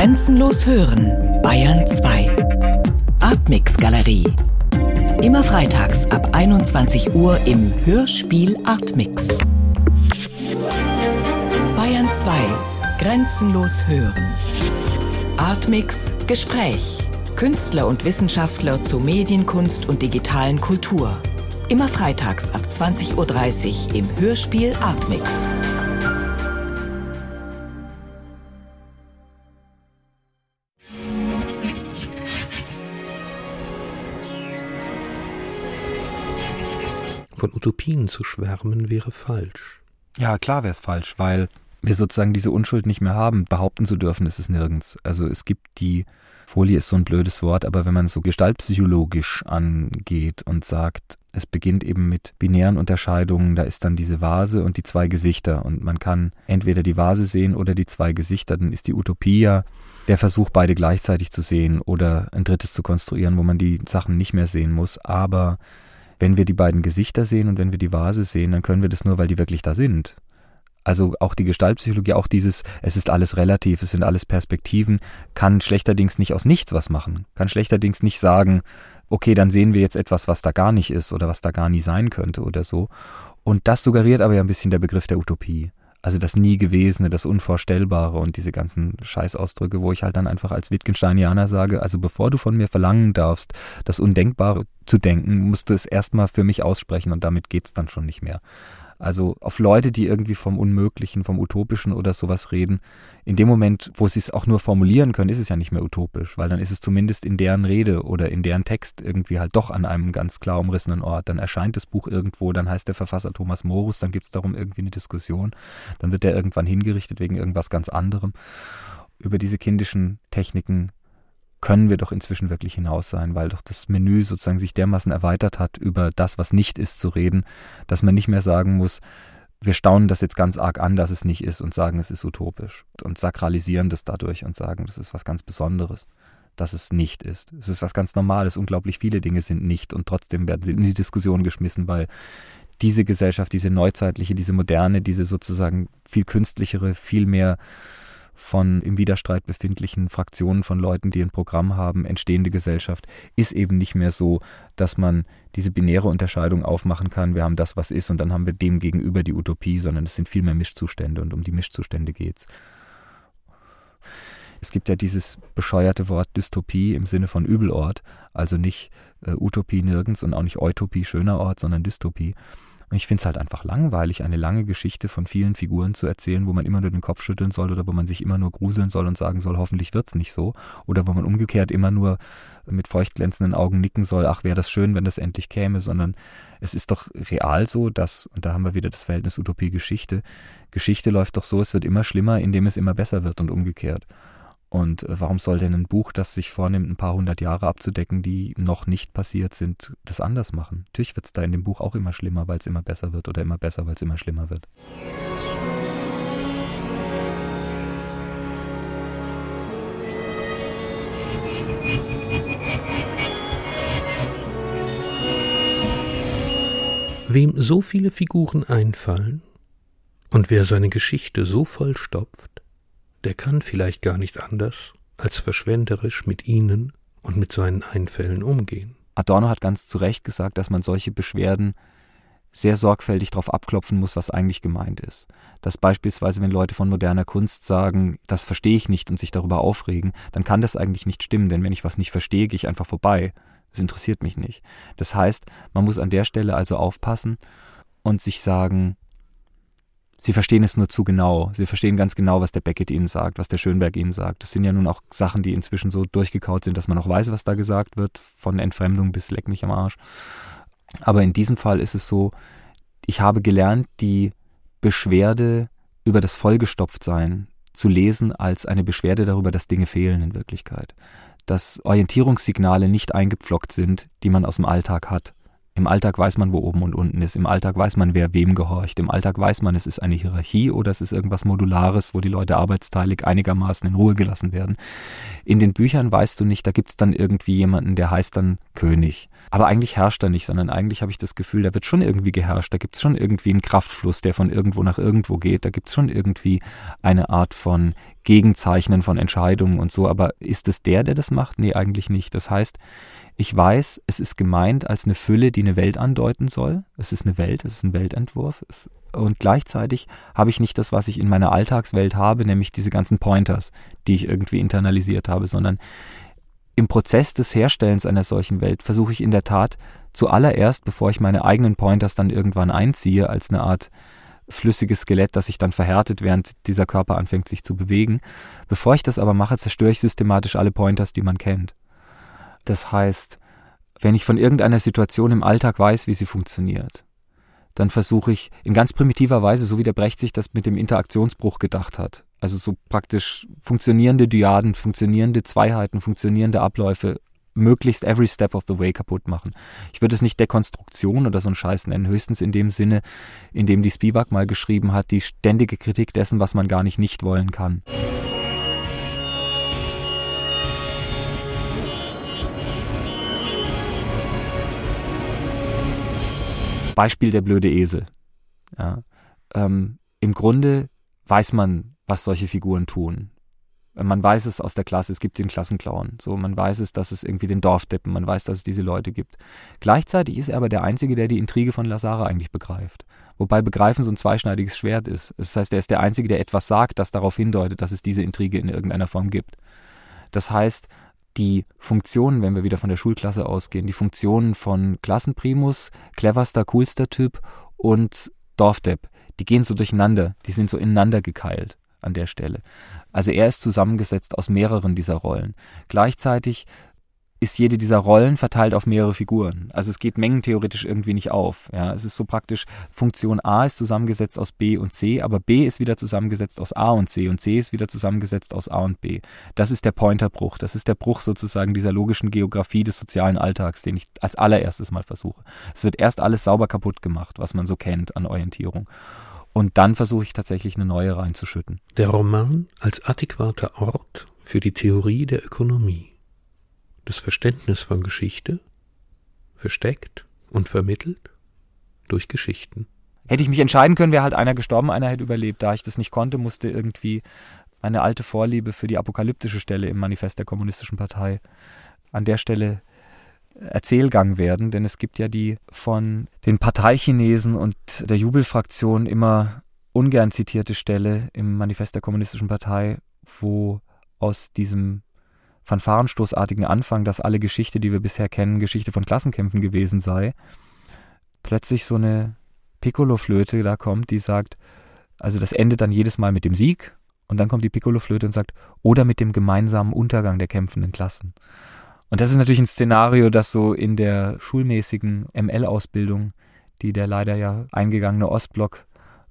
Grenzenlos hören, Bayern 2. Artmix Galerie. Immer freitags ab 21 Uhr im Hörspiel Artmix. Bayern 2. Grenzenlos hören. Artmix Gespräch. Künstler und Wissenschaftler zu Medienkunst und digitalen Kultur. Immer freitags ab 20.30 Uhr im Hörspiel Artmix. Von Utopien zu schwärmen wäre falsch. Ja, klar wäre es falsch, weil wir sozusagen diese Unschuld nicht mehr haben. Behaupten zu dürfen ist es nirgends. Also es gibt die Folie ist so ein blödes Wort, aber wenn man so gestaltpsychologisch angeht und sagt, es beginnt eben mit binären Unterscheidungen, da ist dann diese Vase und die zwei Gesichter und man kann entweder die Vase sehen oder die zwei Gesichter, dann ist die Utopie ja der Versuch, beide gleichzeitig zu sehen oder ein drittes zu konstruieren, wo man die Sachen nicht mehr sehen muss, aber wenn wir die beiden Gesichter sehen und wenn wir die Vase sehen, dann können wir das nur, weil die wirklich da sind. Also auch die Gestaltpsychologie, auch dieses, es ist alles relativ, es sind alles Perspektiven, kann schlechterdings nicht aus nichts was machen, kann schlechterdings nicht sagen, okay, dann sehen wir jetzt etwas, was da gar nicht ist oder was da gar nie sein könnte oder so. Und das suggeriert aber ja ein bisschen der Begriff der Utopie. Also das Nie Gewesene, das Unvorstellbare und diese ganzen Scheißausdrücke, wo ich halt dann einfach als Wittgensteinianer sage, also bevor du von mir verlangen darfst, das Undenkbare zu denken, musst du es erstmal für mich aussprechen und damit geht's dann schon nicht mehr. Also auf Leute, die irgendwie vom Unmöglichen, vom Utopischen oder sowas reden, in dem Moment, wo sie es auch nur formulieren können, ist es ja nicht mehr utopisch, weil dann ist es zumindest in deren Rede oder in deren Text irgendwie halt doch an einem ganz klar umrissenen Ort. Dann erscheint das Buch irgendwo, dann heißt der Verfasser Thomas Morus, dann gibt es darum irgendwie eine Diskussion, dann wird der irgendwann hingerichtet wegen irgendwas ganz anderem. Über diese kindischen Techniken können wir doch inzwischen wirklich hinaus sein, weil doch das Menü sozusagen sich dermaßen erweitert hat, über das, was nicht ist, zu reden, dass man nicht mehr sagen muss, wir staunen das jetzt ganz arg an, dass es nicht ist und sagen, es ist utopisch und sakralisieren das dadurch und sagen, das ist was ganz Besonderes, dass es nicht ist. Es ist was ganz Normales. Unglaublich viele Dinge sind nicht und trotzdem werden sie in die Diskussion geschmissen, weil diese Gesellschaft, diese neuzeitliche, diese moderne, diese sozusagen viel künstlichere, viel mehr von im Widerstreit befindlichen Fraktionen von Leuten, die ein Programm haben, entstehende Gesellschaft, ist eben nicht mehr so, dass man diese binäre Unterscheidung aufmachen kann, wir haben das, was ist, und dann haben wir dem gegenüber die Utopie, sondern es sind viel mehr Mischzustände und um die Mischzustände geht's. Es gibt ja dieses bescheuerte Wort Dystopie im Sinne von Übelort, also nicht äh, Utopie nirgends und auch nicht Utopie schöner Ort, sondern Dystopie. Und ich finde es halt einfach langweilig, eine lange Geschichte von vielen Figuren zu erzählen, wo man immer nur den Kopf schütteln soll oder wo man sich immer nur gruseln soll und sagen soll, hoffentlich wird's nicht so. Oder wo man umgekehrt immer nur mit feuchtglänzenden Augen nicken soll, ach, wäre das schön, wenn das endlich käme, sondern es ist doch real so, dass, und da haben wir wieder das Verhältnis Utopie-Geschichte, Geschichte läuft doch so, es wird immer schlimmer, indem es immer besser wird und umgekehrt. Und äh, warum soll denn ein Buch, das sich vornimmt, ein paar hundert Jahre abzudecken, die noch nicht passiert sind, das anders machen? Natürlich wird es da in dem Buch auch immer schlimmer, weil es immer besser wird oder immer besser, weil es immer schlimmer wird. Wem so viele Figuren einfallen und wer seine Geschichte so vollstopft, der kann vielleicht gar nicht anders, als verschwenderisch mit ihnen und mit seinen Einfällen umgehen. Adorno hat ganz zu Recht gesagt, dass man solche Beschwerden sehr sorgfältig darauf abklopfen muss, was eigentlich gemeint ist. Dass beispielsweise, wenn Leute von moderner Kunst sagen, das verstehe ich nicht und sich darüber aufregen, dann kann das eigentlich nicht stimmen, denn wenn ich was nicht verstehe, gehe ich einfach vorbei. Das interessiert mich nicht. Das heißt, man muss an der Stelle also aufpassen und sich sagen, Sie verstehen es nur zu genau. Sie verstehen ganz genau, was der Beckett ihnen sagt, was der Schönberg ihnen sagt. Das sind ja nun auch Sachen, die inzwischen so durchgekaut sind, dass man auch weiß, was da gesagt wird, von Entfremdung bis Leck mich am Arsch. Aber in diesem Fall ist es so, ich habe gelernt, die Beschwerde über das Vollgestopftsein zu lesen als eine Beschwerde darüber, dass Dinge fehlen in Wirklichkeit. Dass Orientierungssignale nicht eingepflockt sind, die man aus dem Alltag hat. Im Alltag weiß man, wo oben und unten ist. Im Alltag weiß man, wer wem gehorcht. Im Alltag weiß man, es ist eine Hierarchie oder es ist irgendwas Modulares, wo die Leute arbeitsteilig einigermaßen in Ruhe gelassen werden. In den Büchern weißt du nicht, da gibt's dann irgendwie jemanden, der heißt dann König. Aber eigentlich herrscht er nicht, sondern eigentlich habe ich das Gefühl, da wird schon irgendwie geherrscht. Da gibt's schon irgendwie einen Kraftfluss, der von irgendwo nach irgendwo geht. Da gibt's schon irgendwie eine Art von Gegenzeichnen von Entscheidungen und so. Aber ist es der, der das macht? Nee, eigentlich nicht. Das heißt, ich weiß, es ist gemeint als eine Fülle, die eine Welt andeuten soll. Es ist eine Welt, es ist ein Weltentwurf. Es, und gleichzeitig habe ich nicht das, was ich in meiner Alltagswelt habe, nämlich diese ganzen Pointers, die ich irgendwie internalisiert habe, sondern im Prozess des Herstellens einer solchen Welt versuche ich in der Tat zuallererst, bevor ich meine eigenen Pointers dann irgendwann einziehe, als eine Art flüssiges Skelett, das sich dann verhärtet, während dieser Körper anfängt sich zu bewegen. Bevor ich das aber mache, zerstöre ich systematisch alle Pointers, die man kennt. Das heißt, wenn ich von irgendeiner Situation im Alltag weiß, wie sie funktioniert, dann versuche ich in ganz primitiver Weise, so wie der Brecht sich das mit dem Interaktionsbruch gedacht hat, also so praktisch funktionierende Dyaden, funktionierende Zweiheiten, funktionierende Abläufe möglichst every step of the way kaputt machen. Ich würde es nicht Dekonstruktion oder so einen Scheiß nennen, höchstens in dem Sinne, in dem die Spivak mal geschrieben hat, die ständige Kritik dessen, was man gar nicht nicht wollen kann. Beispiel der blöde Esel. Ja, ähm, Im Grunde weiß man, was solche Figuren tun. Man weiß es aus der Klasse, es gibt den Klassenclown. So, man weiß es, dass es irgendwie den Dorfdeppen, man weiß, dass es diese Leute gibt. Gleichzeitig ist er aber der Einzige, der die Intrige von Lazara eigentlich begreift. Wobei begreifen so ein zweischneidiges Schwert ist. Das heißt, er ist der Einzige, der etwas sagt, das darauf hindeutet, dass es diese Intrige in irgendeiner Form gibt. Das heißt, die Funktionen, wenn wir wieder von der Schulklasse ausgehen, die Funktionen von Klassenprimus, cleverster, coolster Typ und Dorfdepp, die gehen so durcheinander, die sind so ineinander gekeilt an der Stelle. Also er ist zusammengesetzt aus mehreren dieser Rollen. Gleichzeitig ist jede dieser Rollen verteilt auf mehrere Figuren. Also es geht mengentheoretisch irgendwie nicht auf. Ja, es ist so praktisch, Funktion A ist zusammengesetzt aus B und C, aber B ist wieder zusammengesetzt aus A und C und C ist wieder zusammengesetzt aus A und B. Das ist der Pointerbruch. Das ist der Bruch sozusagen dieser logischen Geografie des sozialen Alltags, den ich als allererstes mal versuche. Es wird erst alles sauber kaputt gemacht, was man so kennt an Orientierung. Und dann versuche ich tatsächlich eine neue reinzuschütten. Der Roman als adäquater Ort für die Theorie der Ökonomie. Das Verständnis von Geschichte, versteckt und vermittelt durch Geschichten. Hätte ich mich entscheiden können, wäre halt einer gestorben, einer hätte überlebt. Da ich das nicht konnte, musste irgendwie meine alte Vorliebe für die apokalyptische Stelle im Manifest der Kommunistischen Partei an der Stelle Erzählgang werden, denn es gibt ja die von den Parteichinesen und der Jubelfraktion immer ungern zitierte Stelle im Manifest der Kommunistischen Partei, wo aus diesem fanfarenstoßartigen Anfang, dass alle Geschichte, die wir bisher kennen, Geschichte von Klassenkämpfen gewesen sei, plötzlich so eine Piccolo-Flöte da kommt, die sagt, also das endet dann jedes Mal mit dem Sieg und dann kommt die Piccolo-Flöte und sagt, oder mit dem gemeinsamen Untergang der kämpfenden Klassen. Und das ist natürlich ein Szenario, das so in der schulmäßigen ML-Ausbildung, die der leider ja eingegangene Ostblock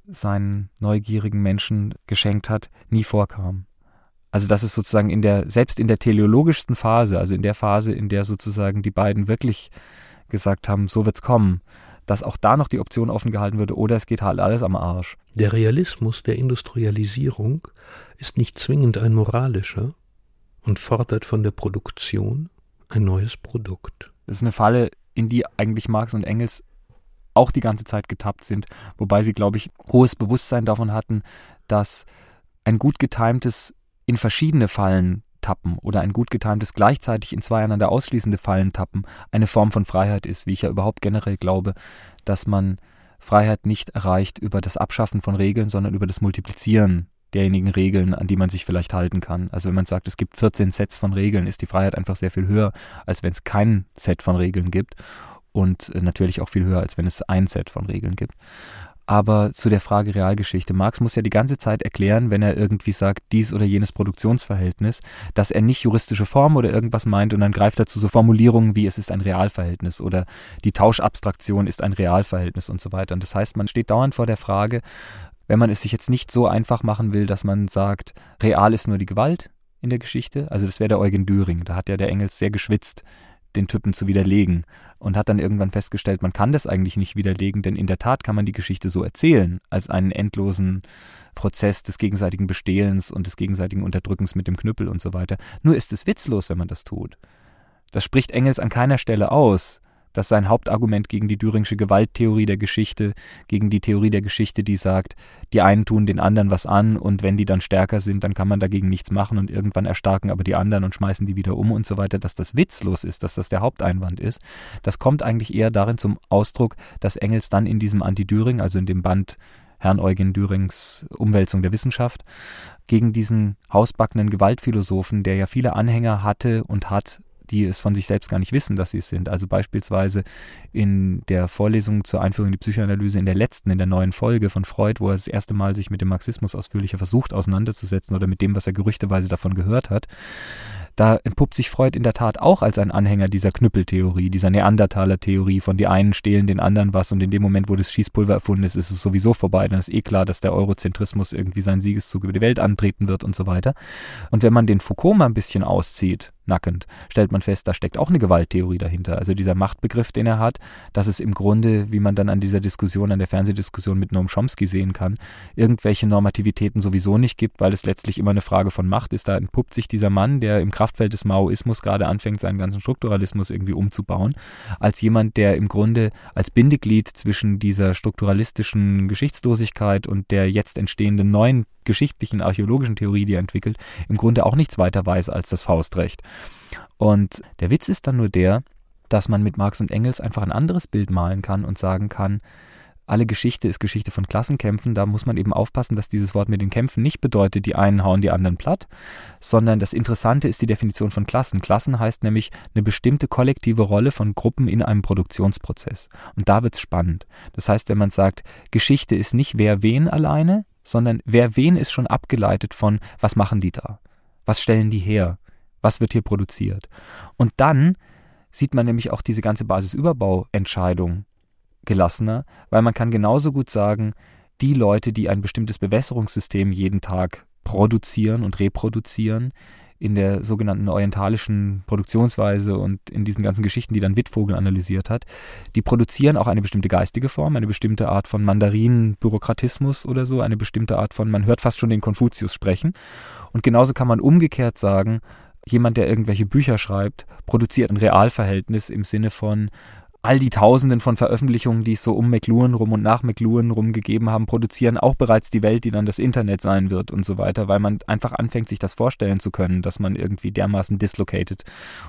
seinen neugierigen Menschen geschenkt hat, nie vorkam. Also das ist sozusagen in der, selbst in der teleologischsten Phase, also in der Phase, in der sozusagen die beiden wirklich gesagt haben, so wird's kommen, dass auch da noch die Option offen gehalten würde, oder es geht halt alles am Arsch. Der Realismus der Industrialisierung ist nicht zwingend ein moralischer und fordert von der Produktion ein neues Produkt. Das ist eine Falle, in die eigentlich Marx und Engels auch die ganze Zeit getappt sind, wobei sie, glaube ich, hohes Bewusstsein davon hatten, dass ein gut getimtes in verschiedene Fallen tappen oder ein gut getimtes gleichzeitig in zwei einander ausschließende Fallen tappen eine Form von Freiheit ist, wie ich ja überhaupt generell glaube, dass man Freiheit nicht erreicht über das Abschaffen von Regeln, sondern über das Multiplizieren derjenigen Regeln, an die man sich vielleicht halten kann. Also wenn man sagt, es gibt 14 Sets von Regeln, ist die Freiheit einfach sehr viel höher, als wenn es kein Set von Regeln gibt und äh, natürlich auch viel höher, als wenn es ein Set von Regeln gibt. Aber zu der Frage Realgeschichte. Marx muss ja die ganze Zeit erklären, wenn er irgendwie sagt, dies oder jenes Produktionsverhältnis, dass er nicht juristische Form oder irgendwas meint und dann greift er zu so Formulierungen wie es ist ein Realverhältnis oder die Tauschabstraktion ist ein Realverhältnis und so weiter. Und das heißt, man steht dauernd vor der Frage, wenn man es sich jetzt nicht so einfach machen will, dass man sagt, real ist nur die Gewalt in der Geschichte. Also das wäre der Eugen Düring. Da hat ja der Engels sehr geschwitzt, den Typen zu widerlegen und hat dann irgendwann festgestellt, man kann das eigentlich nicht widerlegen, denn in der Tat kann man die Geschichte so erzählen, als einen endlosen Prozess des gegenseitigen Bestehlens und des gegenseitigen Unterdrückens mit dem Knüppel und so weiter. Nur ist es witzlos, wenn man das tut. Das spricht Engels an keiner Stelle aus. Das ist sein Hauptargument gegen die Düringsche Gewalttheorie der Geschichte, gegen die Theorie der Geschichte, die sagt, die einen tun den anderen was an und wenn die dann stärker sind, dann kann man dagegen nichts machen und irgendwann erstarken aber die anderen und schmeißen die wieder um und so weiter, dass das witzlos ist, dass das der Haupteinwand ist. Das kommt eigentlich eher darin zum Ausdruck, dass Engels dann in diesem Anti-Düring, also in dem Band Herrn Eugen Dürings Umwälzung der Wissenschaft, gegen diesen hausbackenen Gewaltphilosophen, der ja viele Anhänger hatte und hat, die es von sich selbst gar nicht wissen, dass sie es sind. Also beispielsweise in der Vorlesung zur Einführung in die Psychoanalyse in der letzten, in der neuen Folge von Freud, wo er das erste Mal sich mit dem Marxismus ausführlicher versucht auseinanderzusetzen oder mit dem, was er gerüchteweise davon gehört hat, da entpuppt sich Freud in der Tat auch als ein Anhänger dieser Knüppeltheorie, dieser Neandertaler-Theorie, von die einen stehlen den anderen was und in dem Moment, wo das Schießpulver erfunden ist, ist es sowieso vorbei. Dann ist eh klar, dass der Eurozentrismus irgendwie seinen Siegeszug über die Welt antreten wird und so weiter. Und wenn man den Foucault mal ein bisschen auszieht, nackend, stellt man fest, da steckt auch eine Gewalttheorie dahinter. Also dieser Machtbegriff, den er hat, dass es im Grunde, wie man dann an dieser Diskussion, an der Fernsehdiskussion mit Noam Chomsky sehen kann, irgendwelche Normativitäten sowieso nicht gibt, weil es letztlich immer eine Frage von Macht ist. Da entpuppt sich dieser Mann, der im Kraftfeld des Maoismus gerade anfängt, seinen ganzen Strukturalismus irgendwie umzubauen, als jemand, der im Grunde als Bindeglied zwischen dieser strukturalistischen Geschichtslosigkeit und der jetzt entstehenden neuen geschichtlichen, archäologischen Theorie, die er entwickelt, im Grunde auch nichts weiter weiß als das Faustrecht. Und der Witz ist dann nur der, dass man mit Marx und Engels einfach ein anderes Bild malen kann und sagen kann, alle Geschichte ist Geschichte von Klassenkämpfen. Da muss man eben aufpassen, dass dieses Wort mit den Kämpfen nicht bedeutet, die einen hauen die anderen platt, sondern das Interessante ist die Definition von Klassen. Klassen heißt nämlich eine bestimmte kollektive Rolle von Gruppen in einem Produktionsprozess. Und da wird es spannend. Das heißt, wenn man sagt, Geschichte ist nicht wer wen alleine, sondern wer wen ist schon abgeleitet von, was machen die da? Was stellen die her? Was wird hier produziert? Und dann sieht man nämlich auch diese ganze Basisüberbauentscheidung gelassener, weil man kann genauso gut sagen, die Leute, die ein bestimmtes Bewässerungssystem jeden Tag produzieren und reproduzieren, in der sogenannten orientalischen Produktionsweise und in diesen ganzen Geschichten, die dann Wittvogel analysiert hat, die produzieren auch eine bestimmte geistige Form, eine bestimmte Art von Mandarinenbürokratismus oder so, eine bestimmte Art von, man hört fast schon den Konfuzius sprechen. Und genauso kann man umgekehrt sagen, jemand, der irgendwelche Bücher schreibt, produziert ein Realverhältnis im Sinne von, all die Tausenden von Veröffentlichungen, die es so um McLuhan rum und nach McLuhan rum gegeben haben, produzieren auch bereits die Welt, die dann das Internet sein wird und so weiter, weil man einfach anfängt, sich das vorstellen zu können, dass man irgendwie dermaßen dislocated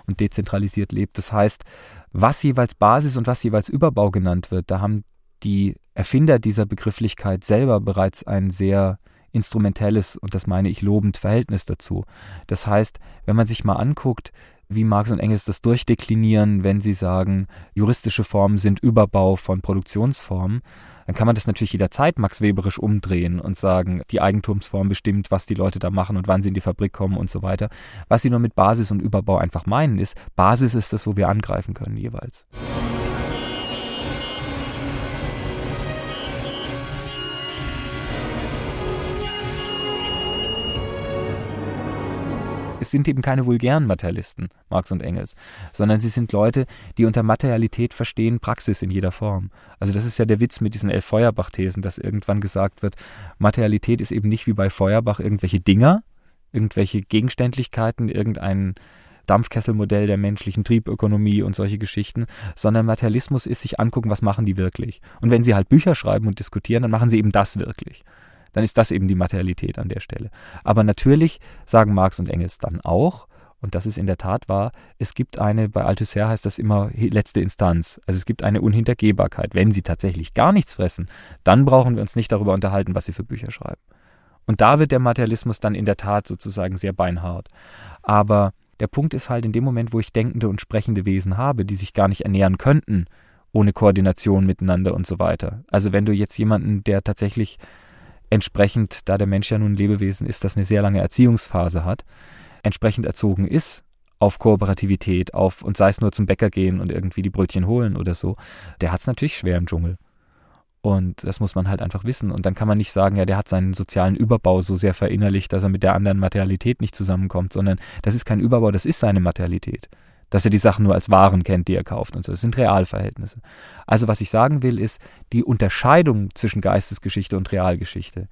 und dezentralisiert lebt. Das heißt, was jeweils Basis und was jeweils Überbau genannt wird, da haben die Erfinder dieser Begrifflichkeit selber bereits ein sehr instrumentelles und das meine ich lobend Verhältnis dazu. Das heißt, wenn man sich mal anguckt, wie Marx und Engels das durchdeklinieren, wenn sie sagen, juristische Formen sind Überbau von Produktionsformen, dann kann man das natürlich jederzeit Max Weberisch umdrehen und sagen, die Eigentumsform bestimmt, was die Leute da machen und wann sie in die Fabrik kommen und so weiter. Was sie nur mit Basis und Überbau einfach meinen, ist, Basis ist das, wo wir angreifen können jeweils. Es sind eben keine vulgären Materialisten, Marx und Engels, sondern sie sind Leute, die unter Materialität verstehen Praxis in jeder Form. Also das ist ja der Witz mit diesen elf Feuerbach-Thesen, dass irgendwann gesagt wird, Materialität ist eben nicht wie bei Feuerbach irgendwelche Dinger, irgendwelche Gegenständlichkeiten, irgendein Dampfkesselmodell der menschlichen Triebökonomie und solche Geschichten, sondern Materialismus ist sich angucken, was machen die wirklich. Und wenn sie halt Bücher schreiben und diskutieren, dann machen sie eben das wirklich dann ist das eben die Materialität an der Stelle. Aber natürlich sagen Marx und Engels dann auch, und das ist in der Tat wahr, es gibt eine, bei Althusser heißt das immer letzte Instanz. Also es gibt eine Unhintergehbarkeit. Wenn sie tatsächlich gar nichts fressen, dann brauchen wir uns nicht darüber unterhalten, was sie für Bücher schreiben. Und da wird der Materialismus dann in der Tat sozusagen sehr beinhart. Aber der Punkt ist halt in dem Moment, wo ich denkende und sprechende Wesen habe, die sich gar nicht ernähren könnten, ohne Koordination miteinander und so weiter. Also wenn du jetzt jemanden, der tatsächlich entsprechend, da der Mensch ja nun ein Lebewesen ist, das eine sehr lange Erziehungsphase hat, entsprechend erzogen ist auf Kooperativität, auf und sei es nur zum Bäcker gehen und irgendwie die Brötchen holen oder so, der hat es natürlich schwer im Dschungel. Und das muss man halt einfach wissen. Und dann kann man nicht sagen, ja, der hat seinen sozialen Überbau so sehr verinnerlicht, dass er mit der anderen Materialität nicht zusammenkommt, sondern das ist kein Überbau, das ist seine Materialität dass er die Sachen nur als Waren kennt, die er kauft und so. Das sind Realverhältnisse. Also was ich sagen will, ist, die Unterscheidung zwischen Geistesgeschichte und Realgeschichte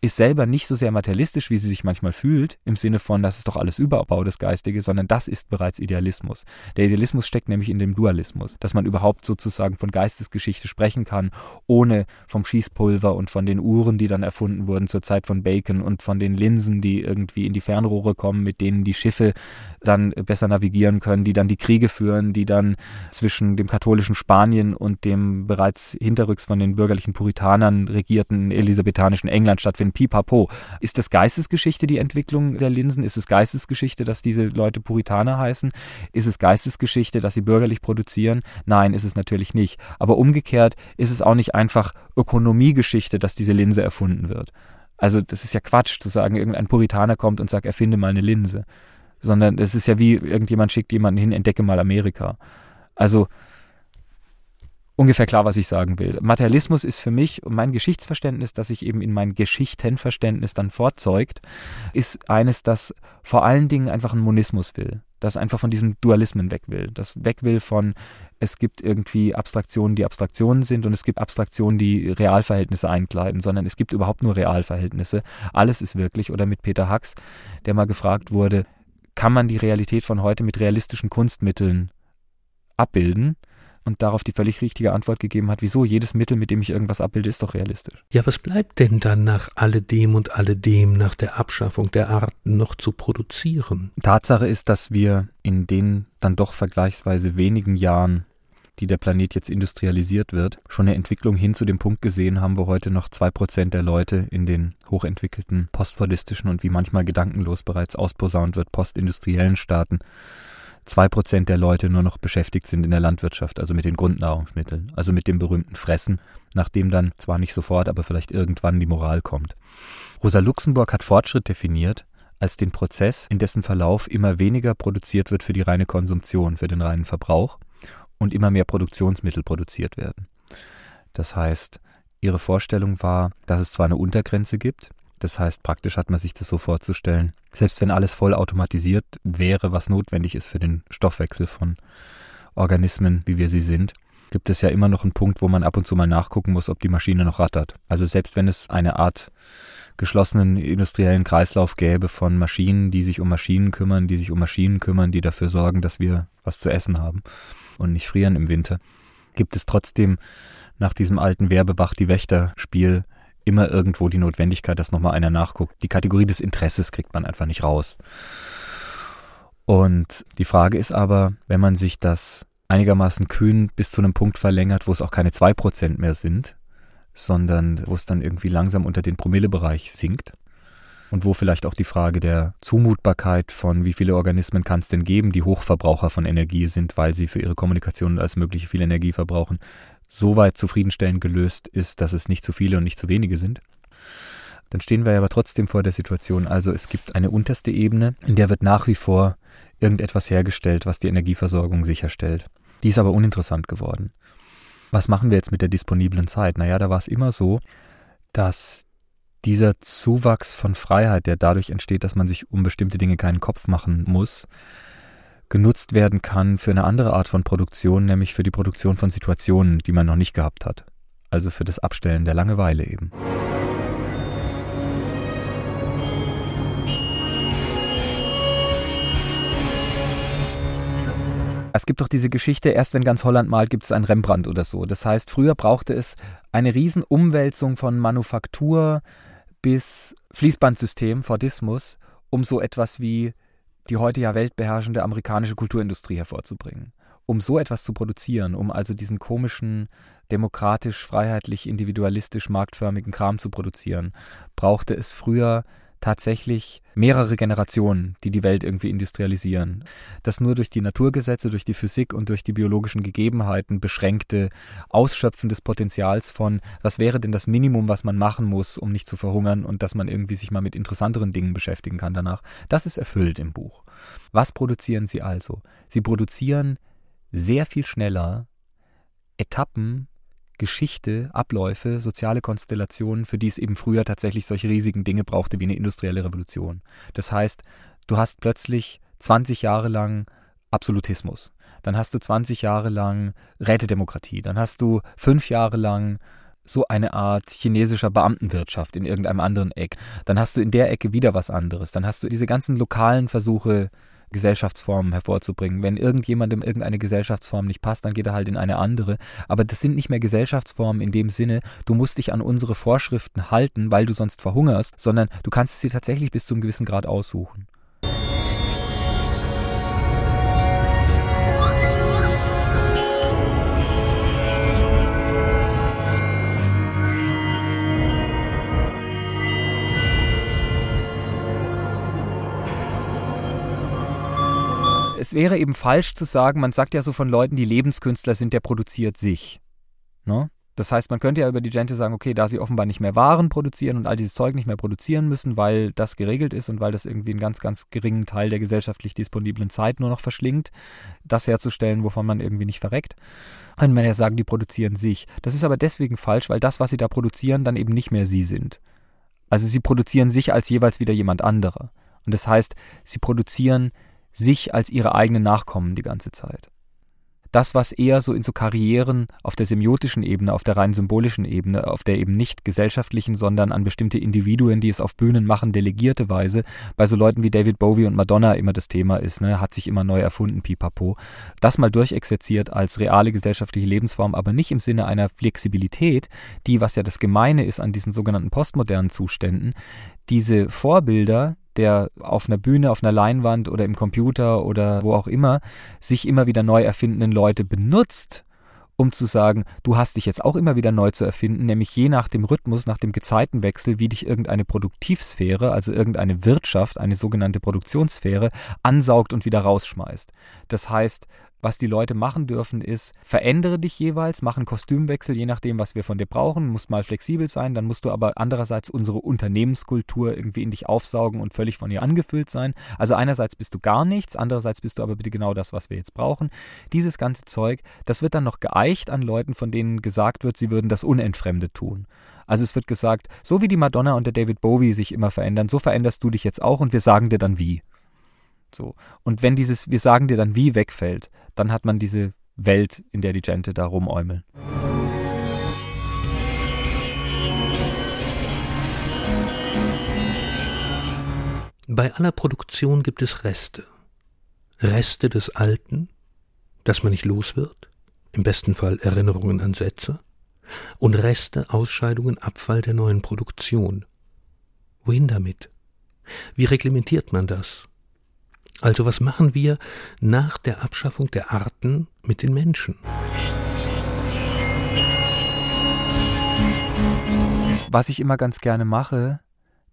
ist selber nicht so sehr materialistisch, wie sie sich manchmal fühlt, im Sinne von, das ist doch alles Überbau des Geistige, sondern das ist bereits Idealismus. Der Idealismus steckt nämlich in dem Dualismus, dass man überhaupt sozusagen von Geistesgeschichte sprechen kann, ohne vom Schießpulver und von den Uhren, die dann erfunden wurden zur Zeit von Bacon und von den Linsen, die irgendwie in die Fernrohre kommen, mit denen die Schiffe dann besser navigieren können, die dann die Kriege führen, die dann zwischen dem katholischen Spanien und dem bereits hinterrücks von den bürgerlichen Puritanern regierten elisabethanischen England stattfinden Linsen, pipapo. Ist das Geistesgeschichte die Entwicklung der Linsen? Ist es Geistesgeschichte, dass diese Leute Puritaner heißen? Ist es Geistesgeschichte, dass sie bürgerlich produzieren? Nein, ist es natürlich nicht. Aber umgekehrt ist es auch nicht einfach Ökonomiegeschichte, dass diese Linse erfunden wird. Also das ist ja Quatsch zu sagen, irgendein Puritaner kommt und sagt, erfinde mal eine Linse. Sondern es ist ja wie irgendjemand schickt jemanden hin, entdecke mal Amerika. Also ungefähr klar, was ich sagen will. Materialismus ist für mich und mein Geschichtsverständnis, das sich eben in mein Geschichtenverständnis dann vorzeugt, ist eines, das vor allen Dingen einfach einen Monismus will. Das einfach von diesem Dualismen weg will. Das weg will von, es gibt irgendwie Abstraktionen, die Abstraktionen sind und es gibt Abstraktionen, die Realverhältnisse einkleiden, sondern es gibt überhaupt nur Realverhältnisse. Alles ist wirklich. Oder mit Peter Hacks, der mal gefragt wurde, kann man die Realität von heute mit realistischen Kunstmitteln abbilden? Und darauf die völlig richtige Antwort gegeben hat, wieso jedes Mittel, mit dem ich irgendwas abbilde, ist doch realistisch. Ja, was bleibt denn dann nach alledem und alledem, nach der Abschaffung der Arten noch zu produzieren? Tatsache ist, dass wir in den dann doch vergleichsweise wenigen Jahren die der Planet jetzt industrialisiert wird, schon eine Entwicklung hin zu dem Punkt gesehen haben, wo heute noch zwei Prozent der Leute in den hochentwickelten, postfordistischen und wie manchmal gedankenlos bereits ausposaunt wird, postindustriellen Staaten zwei Prozent der Leute nur noch beschäftigt sind in der Landwirtschaft, also mit den Grundnahrungsmitteln, also mit dem berühmten Fressen, nachdem dann zwar nicht sofort, aber vielleicht irgendwann die Moral kommt. Rosa Luxemburg hat Fortschritt definiert als den Prozess, in dessen Verlauf immer weniger produziert wird für die reine Konsumption, für den reinen Verbrauch und immer mehr Produktionsmittel produziert werden. Das heißt, ihre Vorstellung war, dass es zwar eine Untergrenze gibt, das heißt, praktisch hat man sich das so vorzustellen, selbst wenn alles voll automatisiert wäre, was notwendig ist für den Stoffwechsel von Organismen, wie wir sie sind, gibt es ja immer noch einen Punkt, wo man ab und zu mal nachgucken muss, ob die Maschine noch rattert. Also selbst wenn es eine Art geschlossenen industriellen Kreislauf gäbe von Maschinen, die sich um Maschinen kümmern, die sich um Maschinen kümmern, die dafür sorgen, dass wir was zu essen haben und nicht frieren im Winter, gibt es trotzdem nach diesem alten Werbebach die Wächter-Spiel immer irgendwo die Notwendigkeit, dass nochmal einer nachguckt. Die Kategorie des Interesses kriegt man einfach nicht raus. Und die Frage ist aber, wenn man sich das einigermaßen kühn bis zu einem Punkt verlängert, wo es auch keine zwei Prozent mehr sind, sondern wo es dann irgendwie langsam unter den Promillebereich sinkt, und wo vielleicht auch die Frage der Zumutbarkeit von wie viele Organismen kann es denn geben, die Hochverbraucher von Energie sind, weil sie für ihre Kommunikation und alles mögliche viel Energie verbrauchen, so weit zufriedenstellend gelöst ist, dass es nicht zu viele und nicht zu wenige sind. Dann stehen wir aber trotzdem vor der Situation, also es gibt eine unterste Ebene, in der wird nach wie vor irgendetwas hergestellt, was die Energieversorgung sicherstellt. Die ist aber uninteressant geworden. Was machen wir jetzt mit der disponiblen Zeit? Naja, da war es immer so, dass dieser Zuwachs von Freiheit, der dadurch entsteht, dass man sich um bestimmte Dinge keinen Kopf machen muss, genutzt werden kann für eine andere Art von Produktion, nämlich für die Produktion von Situationen, die man noch nicht gehabt hat. Also für das Abstellen der Langeweile eben. Es gibt doch diese Geschichte, erst wenn ganz Holland malt, gibt es einen Rembrandt oder so. Das heißt, früher brauchte es eine Riesenumwälzung von Manufaktur bis Fließbandsystem, Fordismus, um so etwas wie die heute ja weltbeherrschende amerikanische Kulturindustrie hervorzubringen. Um so etwas zu produzieren, um also diesen komischen, demokratisch, freiheitlich, individualistisch, marktförmigen Kram zu produzieren, brauchte es früher tatsächlich mehrere Generationen, die die Welt irgendwie industrialisieren. Das nur durch die Naturgesetze, durch die Physik und durch die biologischen Gegebenheiten beschränkte Ausschöpfen des Potenzials von, was wäre denn das Minimum, was man machen muss, um nicht zu verhungern und dass man irgendwie sich mal mit interessanteren Dingen beschäftigen kann danach. Das ist erfüllt im Buch. Was produzieren sie also? Sie produzieren sehr viel schneller Etappen Geschichte, Abläufe, soziale Konstellationen, für die es eben früher tatsächlich solche riesigen Dinge brauchte wie eine industrielle Revolution. Das heißt, du hast plötzlich 20 Jahre lang Absolutismus. Dann hast du 20 Jahre lang Rätedemokratie. Dann hast du fünf Jahre lang so eine Art chinesischer Beamtenwirtschaft in irgendeinem anderen Eck. Dann hast du in der Ecke wieder was anderes. Dann hast du diese ganzen lokalen Versuche, Gesellschaftsformen hervorzubringen. Wenn irgendjemandem irgendeine Gesellschaftsform nicht passt, dann geht er halt in eine andere. Aber das sind nicht mehr Gesellschaftsformen in dem Sinne, du musst dich an unsere Vorschriften halten, weil du sonst verhungerst, sondern du kannst es dir tatsächlich bis zu einem gewissen Grad aussuchen. Es wäre eben falsch zu sagen, man sagt ja so von Leuten, die Lebenskünstler sind, der produziert sich. Ne? Das heißt, man könnte ja über die Gente sagen, okay, da sie offenbar nicht mehr Waren produzieren und all dieses Zeug nicht mehr produzieren müssen, weil das geregelt ist und weil das irgendwie einen ganz, ganz geringen Teil der gesellschaftlich disponiblen Zeit nur noch verschlingt, das herzustellen, wovon man irgendwie nicht verreckt, könnte man ja sagen, die produzieren sich. Das ist aber deswegen falsch, weil das, was sie da produzieren, dann eben nicht mehr sie sind. Also sie produzieren sich als jeweils wieder jemand anderer. Und das heißt, sie produzieren sich als ihre eigenen Nachkommen die ganze Zeit. Das, was eher so in so Karrieren auf der semiotischen Ebene, auf der rein symbolischen Ebene, auf der eben nicht gesellschaftlichen, sondern an bestimmte Individuen, die es auf Bühnen machen, delegierte Weise, bei so Leuten wie David Bowie und Madonna immer das Thema ist, ne, hat sich immer neu erfunden, pipapo. Das mal durchexerziert als reale gesellschaftliche Lebensform, aber nicht im Sinne einer Flexibilität, die, was ja das Gemeine ist an diesen sogenannten postmodernen Zuständen, diese Vorbilder, der auf einer Bühne, auf einer Leinwand oder im Computer oder wo auch immer sich immer wieder neu erfindenden Leute benutzt, um zu sagen, du hast dich jetzt auch immer wieder neu zu erfinden, nämlich je nach dem Rhythmus, nach dem Gezeitenwechsel, wie dich irgendeine Produktivsphäre, also irgendeine Wirtschaft, eine sogenannte Produktionssphäre, ansaugt und wieder rausschmeißt. Das heißt, was die Leute machen dürfen, ist, verändere dich jeweils, mach einen Kostümwechsel, je nachdem, was wir von dir brauchen, musst mal flexibel sein, dann musst du aber andererseits unsere Unternehmenskultur irgendwie in dich aufsaugen und völlig von ihr angefüllt sein. Also einerseits bist du gar nichts, andererseits bist du aber bitte genau das, was wir jetzt brauchen. Dieses ganze Zeug, das wird dann noch geeicht an Leuten, von denen gesagt wird, sie würden das Unentfremde tun. Also es wird gesagt, so wie die Madonna und der David Bowie sich immer verändern, so veränderst du dich jetzt auch und wir sagen dir dann wie. So. Und wenn dieses Wir sagen dir dann wie wegfällt, dann hat man diese Welt, in der die Gente da rumäumeln. Bei aller Produktion gibt es Reste. Reste des Alten, das man nicht los wird, im besten Fall Erinnerungen an Sätze, und Reste, Ausscheidungen, Abfall der neuen Produktion. Wohin damit? Wie reglementiert man das? Also was machen wir nach der Abschaffung der Arten mit den Menschen? Was ich immer ganz gerne mache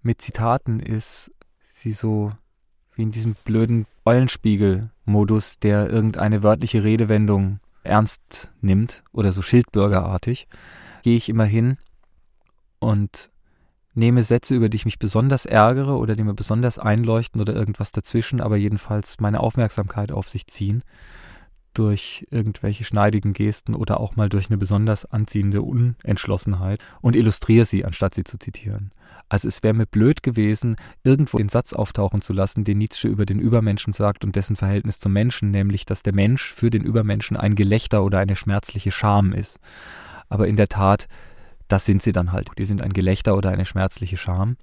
mit Zitaten ist, sie so wie in diesem blöden Eulenspiegel-Modus, der irgendeine wörtliche Redewendung ernst nimmt oder so Schildbürgerartig, gehe ich immer hin und nehme Sätze, über die ich mich besonders ärgere oder die mir besonders einleuchten oder irgendwas dazwischen, aber jedenfalls meine Aufmerksamkeit auf sich ziehen durch irgendwelche schneidigen Gesten oder auch mal durch eine besonders anziehende Unentschlossenheit und illustriere sie, anstatt sie zu zitieren. Also es wäre mir blöd gewesen, irgendwo den Satz auftauchen zu lassen, den Nietzsche über den Übermenschen sagt und dessen Verhältnis zum Menschen, nämlich dass der Mensch für den Übermenschen ein Gelächter oder eine schmerzliche Scham ist. Aber in der Tat das sind sie dann halt. Die sind ein Gelächter oder eine schmerzliche Scham,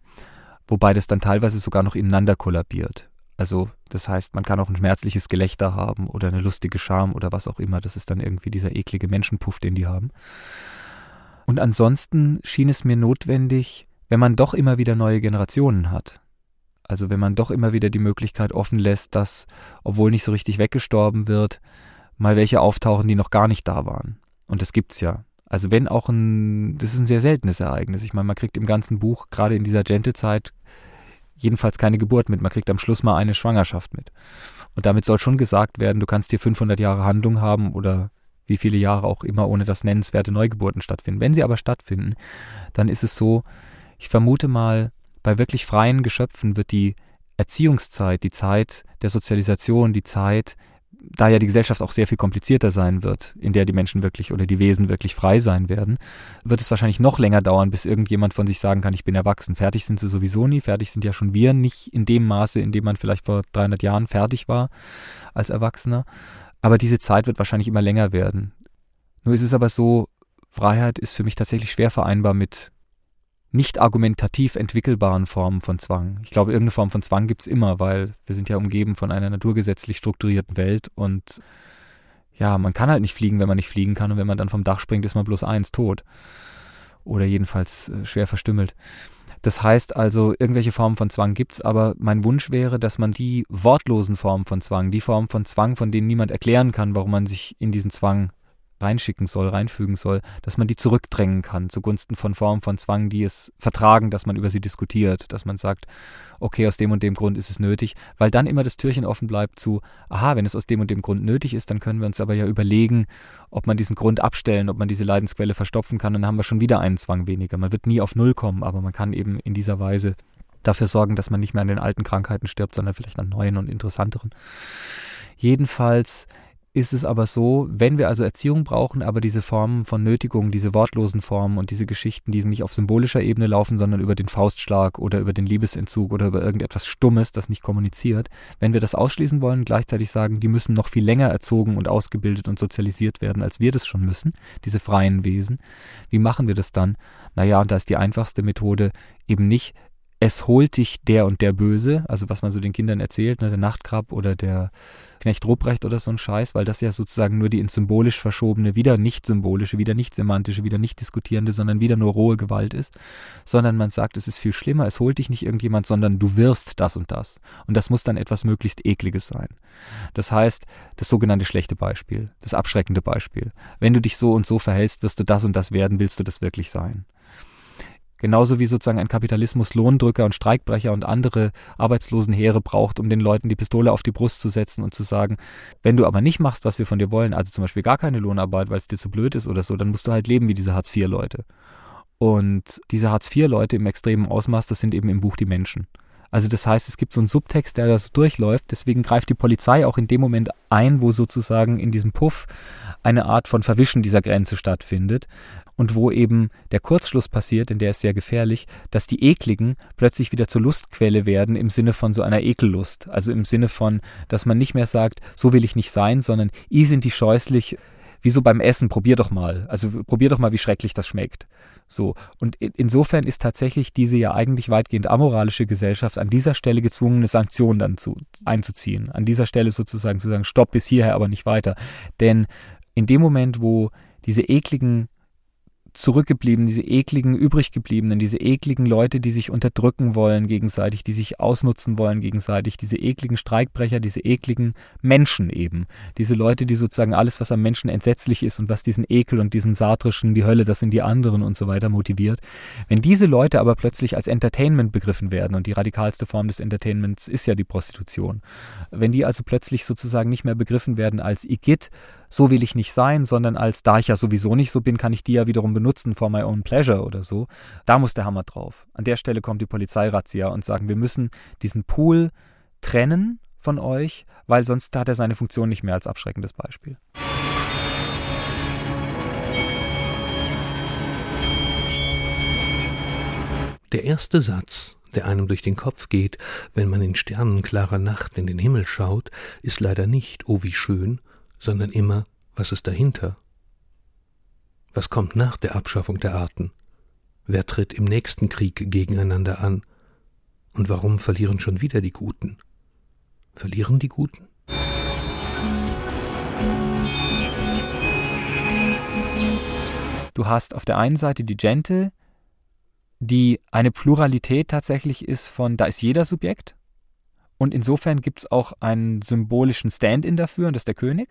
wobei das dann teilweise sogar noch ineinander kollabiert. Also das heißt, man kann auch ein schmerzliches Gelächter haben oder eine lustige Scham oder was auch immer. Das ist dann irgendwie dieser eklige Menschenpuff, den die haben. Und ansonsten schien es mir notwendig, wenn man doch immer wieder neue Generationen hat. Also wenn man doch immer wieder die Möglichkeit offen lässt, dass, obwohl nicht so richtig weggestorben wird, mal welche auftauchen, die noch gar nicht da waren. Und das gibt's ja. Also wenn auch ein, das ist ein sehr seltenes Ereignis. Ich meine, man kriegt im ganzen Buch, gerade in dieser Gente-Zeit, jedenfalls keine Geburt mit. Man kriegt am Schluss mal eine Schwangerschaft mit. Und damit soll schon gesagt werden, du kannst hier 500 Jahre Handlung haben oder wie viele Jahre auch immer, ohne dass nennenswerte Neugeburten stattfinden. Wenn sie aber stattfinden, dann ist es so, ich vermute mal, bei wirklich freien Geschöpfen wird die Erziehungszeit, die Zeit der Sozialisation, die Zeit da ja die Gesellschaft auch sehr viel komplizierter sein wird, in der die Menschen wirklich oder die Wesen wirklich frei sein werden, wird es wahrscheinlich noch länger dauern, bis irgendjemand von sich sagen kann, ich bin erwachsen. Fertig sind sie sowieso nie, fertig sind ja schon wir nicht in dem Maße, in dem man vielleicht vor 300 Jahren fertig war als Erwachsener. Aber diese Zeit wird wahrscheinlich immer länger werden. Nur ist es aber so, Freiheit ist für mich tatsächlich schwer vereinbar mit nicht argumentativ entwickelbaren Formen von Zwang. Ich glaube, irgendeine Form von Zwang gibt es immer, weil wir sind ja umgeben von einer naturgesetzlich strukturierten Welt und ja, man kann halt nicht fliegen, wenn man nicht fliegen kann und wenn man dann vom Dach springt, ist man bloß eins tot. Oder jedenfalls äh, schwer verstümmelt. Das heißt also, irgendwelche Formen von Zwang gibt's, aber mein Wunsch wäre, dass man die wortlosen Formen von Zwang, die Formen von Zwang, von denen niemand erklären kann, warum man sich in diesen Zwang reinschicken soll, reinfügen soll, dass man die zurückdrängen kann zugunsten von Formen von Zwang, die es vertragen, dass man über sie diskutiert, dass man sagt, okay, aus dem und dem Grund ist es nötig, weil dann immer das Türchen offen bleibt zu, aha, wenn es aus dem und dem Grund nötig ist, dann können wir uns aber ja überlegen, ob man diesen Grund abstellen, ob man diese Leidensquelle verstopfen kann, dann haben wir schon wieder einen Zwang weniger. Man wird nie auf Null kommen, aber man kann eben in dieser Weise dafür sorgen, dass man nicht mehr an den alten Krankheiten stirbt, sondern vielleicht an neuen und interessanteren. Jedenfalls ist es aber so, wenn wir also Erziehung brauchen, aber diese Formen von Nötigung, diese wortlosen Formen und diese Geschichten, die nicht auf symbolischer Ebene laufen, sondern über den Faustschlag oder über den Liebesentzug oder über irgendetwas Stummes, das nicht kommuniziert, wenn wir das ausschließen wollen, gleichzeitig sagen, die müssen noch viel länger erzogen und ausgebildet und sozialisiert werden, als wir das schon müssen, diese freien Wesen, wie machen wir das dann? Naja, und da ist die einfachste Methode eben nicht es holt dich der und der Böse, also was man so den Kindern erzählt, ne, der Nachtkrab oder der Knecht Ruprecht oder so ein Scheiß, weil das ja sozusagen nur die ins symbolisch verschobene, wieder nicht symbolische, wieder nicht semantische, wieder nicht diskutierende, sondern wieder nur rohe Gewalt ist, sondern man sagt, es ist viel schlimmer, es holt dich nicht irgendjemand, sondern du wirst das und das. Und das muss dann etwas möglichst ekliges sein. Das heißt, das sogenannte schlechte Beispiel, das abschreckende Beispiel. Wenn du dich so und so verhältst, wirst du das und das werden, willst du das wirklich sein. Genauso wie sozusagen ein Kapitalismus Lohndrücker und Streikbrecher und andere Arbeitslosenheere braucht, um den Leuten die Pistole auf die Brust zu setzen und zu sagen, wenn du aber nicht machst, was wir von dir wollen, also zum Beispiel gar keine Lohnarbeit, weil es dir zu blöd ist oder so, dann musst du halt leben wie diese Hartz-IV-Leute. Und diese Hartz-IV-Leute im extremen Ausmaß, das sind eben im Buch die Menschen. Also das heißt, es gibt so einen Subtext, der da so durchläuft. Deswegen greift die Polizei auch in dem Moment ein, wo sozusagen in diesem Puff eine Art von Verwischen dieser Grenze stattfindet und wo eben der Kurzschluss passiert, denn der ist sehr gefährlich, dass die Ekligen plötzlich wieder zur Lustquelle werden im Sinne von so einer Ekellust. Also im Sinne von, dass man nicht mehr sagt, so will ich nicht sein, sondern i sind die scheußlich, wie so beim Essen, probier doch mal. Also probier doch mal, wie schrecklich das schmeckt. So. Und insofern ist tatsächlich diese ja eigentlich weitgehend amoralische Gesellschaft an dieser Stelle gezwungen, eine Sanktion dann zu, einzuziehen. An dieser Stelle sozusagen zu sagen, stopp bis hierher, aber nicht weiter. Denn in dem Moment, wo diese ekligen zurückgeblieben, diese ekligen übriggebliebenen, diese ekligen Leute, die sich unterdrücken wollen gegenseitig, die sich ausnutzen wollen gegenseitig, diese ekligen Streikbrecher, diese ekligen Menschen eben, diese Leute, die sozusagen alles, was am Menschen entsetzlich ist und was diesen Ekel und diesen satrischen, die Hölle, das sind die anderen und so weiter motiviert. Wenn diese Leute aber plötzlich als Entertainment begriffen werden und die radikalste Form des Entertainments ist ja die Prostitution, wenn die also plötzlich sozusagen nicht mehr begriffen werden als Igitt, so will ich nicht sein, sondern als da ich ja sowieso nicht so bin, kann ich die ja wiederum benutzen for my own pleasure oder so. Da muss der Hammer drauf. An der Stelle kommt die Polizeirazzia und sagen, wir müssen diesen Pool trennen von euch, weil sonst hat er seine Funktion nicht mehr als abschreckendes Beispiel. Der erste Satz, der einem durch den Kopf geht, wenn man in sternenklarer Nacht in den Himmel schaut, ist leider nicht, oh wie schön, sondern immer, was ist dahinter? Was kommt nach der Abschaffung der Arten? Wer tritt im nächsten Krieg gegeneinander an? Und warum verlieren schon wieder die Guten? Verlieren die Guten? Du hast auf der einen Seite die Gente, die eine Pluralität tatsächlich ist von, da ist jeder Subjekt. Und insofern gibt es auch einen symbolischen Stand-in dafür, und das ist der König.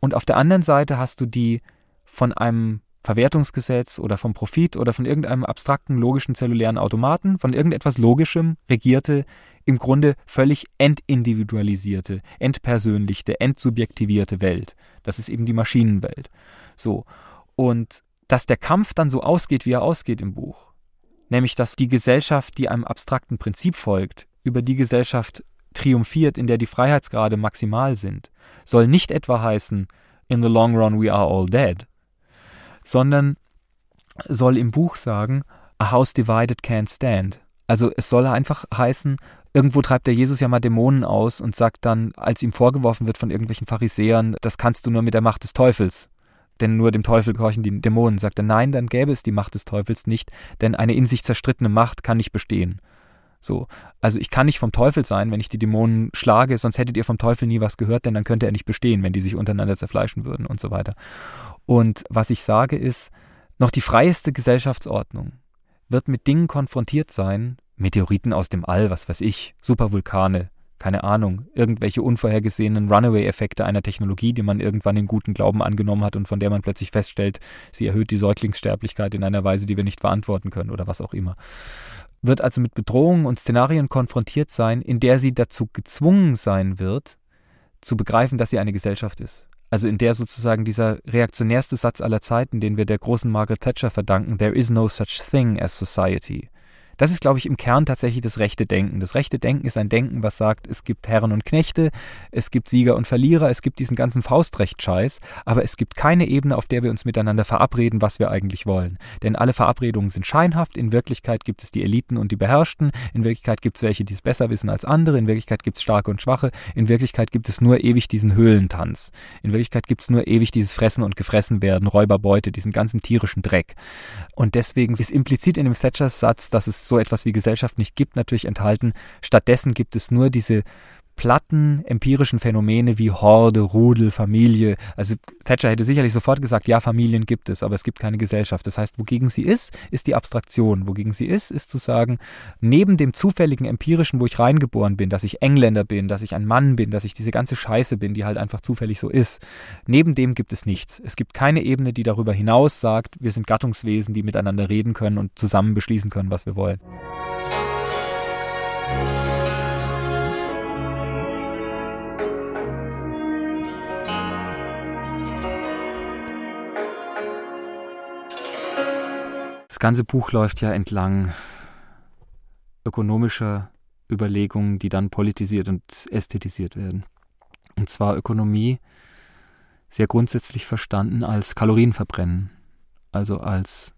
Und auf der anderen Seite hast du die von einem Verwertungsgesetz oder vom Profit oder von irgendeinem abstrakten logischen zellulären Automaten, von irgendetwas Logischem regierte, im Grunde völlig entindividualisierte, entpersönlichte, entsubjektivierte Welt. Das ist eben die Maschinenwelt. So. Und dass der Kampf dann so ausgeht, wie er ausgeht im Buch, nämlich dass die Gesellschaft, die einem abstrakten Prinzip folgt, über die Gesellschaft triumphiert, in der die Freiheitsgrade maximal sind, soll nicht etwa heißen, in the long run we are all dead, sondern soll im Buch sagen, a house divided can't stand. Also es soll einfach heißen, irgendwo treibt der Jesus ja mal Dämonen aus und sagt dann, als ihm vorgeworfen wird von irgendwelchen Pharisäern, das kannst du nur mit der Macht des Teufels. denn nur dem Teufel gehorchen die Dämonen. Sagt er, nein, dann gäbe es die Macht des Teufels nicht, denn eine in sich zerstrittene Macht kann nicht bestehen. So, also ich kann nicht vom Teufel sein, wenn ich die Dämonen schlage, sonst hättet ihr vom Teufel nie was gehört, denn dann könnte er nicht bestehen, wenn die sich untereinander zerfleischen würden und so weiter. Und was ich sage ist, noch die freieste Gesellschaftsordnung wird mit Dingen konfrontiert sein, Meteoriten aus dem All, was weiß ich, Supervulkane, keine Ahnung, irgendwelche unvorhergesehenen Runaway-Effekte einer Technologie, die man irgendwann in guten Glauben angenommen hat und von der man plötzlich feststellt, sie erhöht die Säuglingssterblichkeit in einer Weise, die wir nicht verantworten können oder was auch immer. Wird also mit Bedrohungen und Szenarien konfrontiert sein, in der sie dazu gezwungen sein wird, zu begreifen, dass sie eine Gesellschaft ist. Also in der sozusagen dieser reaktionärste Satz aller Zeiten, den wir der großen Margaret Thatcher verdanken, There is no such thing as society, das ist, glaube ich, im Kern tatsächlich das rechte Denken. Das rechte Denken ist ein Denken, was sagt, es gibt Herren und Knechte, es gibt Sieger und Verlierer, es gibt diesen ganzen Faustrecht-Scheiß, aber es gibt keine Ebene, auf der wir uns miteinander verabreden, was wir eigentlich wollen. Denn alle Verabredungen sind scheinhaft, in Wirklichkeit gibt es die Eliten und die Beherrschten, in Wirklichkeit gibt es welche, die es besser wissen als andere, in Wirklichkeit gibt es Starke und Schwache, in Wirklichkeit gibt es nur ewig diesen Höhlentanz, in Wirklichkeit gibt es nur ewig dieses Fressen und Gefressen werden, Räuberbeute, diesen ganzen tierischen Dreck. Und deswegen ist implizit in dem Thatchers Satz, dass es so etwas wie Gesellschaft nicht gibt, natürlich enthalten. Stattdessen gibt es nur diese platten empirischen Phänomene wie Horde, Rudel, Familie. Also Thatcher hätte sicherlich sofort gesagt, ja, Familien gibt es, aber es gibt keine Gesellschaft. Das heißt, wogegen sie ist, ist die Abstraktion. Wogegen sie ist, ist zu sagen, neben dem zufälligen empirischen, wo ich reingeboren bin, dass ich Engländer bin, dass ich ein Mann bin, dass ich diese ganze Scheiße bin, die halt einfach zufällig so ist, neben dem gibt es nichts. Es gibt keine Ebene, die darüber hinaus sagt, wir sind Gattungswesen, die miteinander reden können und zusammen beschließen können, was wir wollen. Ganze Buch läuft ja entlang ökonomischer Überlegungen, die dann politisiert und ästhetisiert werden. Und zwar Ökonomie sehr grundsätzlich verstanden als Kalorienverbrennen, also als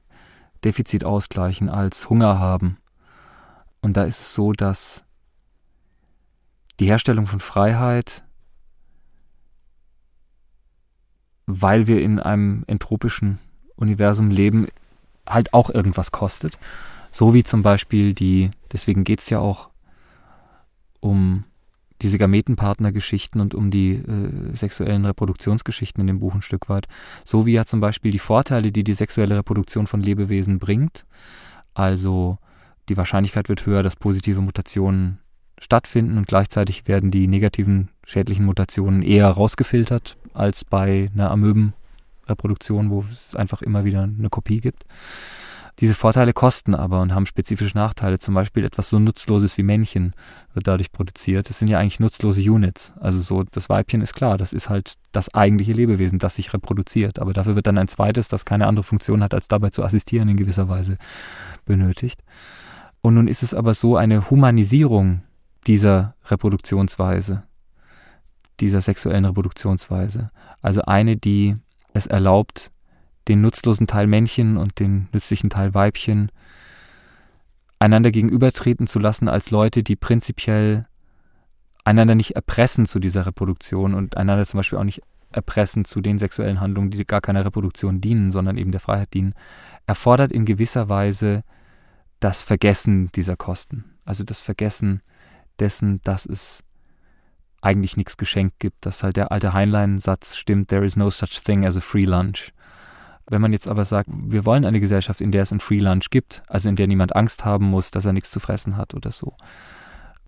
Defizit ausgleichen, als Hunger haben. Und da ist es so, dass die Herstellung von Freiheit, weil wir in einem entropischen Universum leben, halt auch irgendwas kostet. So wie zum Beispiel die, deswegen geht es ja auch um diese Gametenpartnergeschichten und um die äh, sexuellen Reproduktionsgeschichten in dem Buch ein Stück weit. So wie ja zum Beispiel die Vorteile, die die sexuelle Reproduktion von Lebewesen bringt. Also die Wahrscheinlichkeit wird höher, dass positive Mutationen stattfinden und gleichzeitig werden die negativen schädlichen Mutationen eher rausgefiltert als bei einer Amöben Reproduktion, wo es einfach immer wieder eine Kopie gibt. Diese Vorteile kosten aber und haben spezifische Nachteile. Zum Beispiel etwas so Nutzloses wie Männchen wird dadurch produziert. Das sind ja eigentlich nutzlose Units. Also so, das Weibchen ist klar, das ist halt das eigentliche Lebewesen, das sich reproduziert. Aber dafür wird dann ein zweites, das keine andere Funktion hat, als dabei zu assistieren, in gewisser Weise benötigt. Und nun ist es aber so eine Humanisierung dieser Reproduktionsweise, dieser sexuellen Reproduktionsweise. Also eine, die es erlaubt, den nutzlosen Teil Männchen und den nützlichen Teil Weibchen einander gegenübertreten zu lassen als Leute, die prinzipiell einander nicht erpressen zu dieser Reproduktion und einander zum Beispiel auch nicht erpressen zu den sexuellen Handlungen, die gar keiner Reproduktion dienen, sondern eben der Freiheit dienen, erfordert in gewisser Weise das Vergessen dieser Kosten. Also das Vergessen dessen, dass es eigentlich nichts geschenkt gibt, dass halt der alte Heinlein-Satz stimmt, there is no such thing as a free lunch. Wenn man jetzt aber sagt, wir wollen eine Gesellschaft, in der es ein Free Lunch gibt, also in der niemand Angst haben muss, dass er nichts zu fressen hat oder so,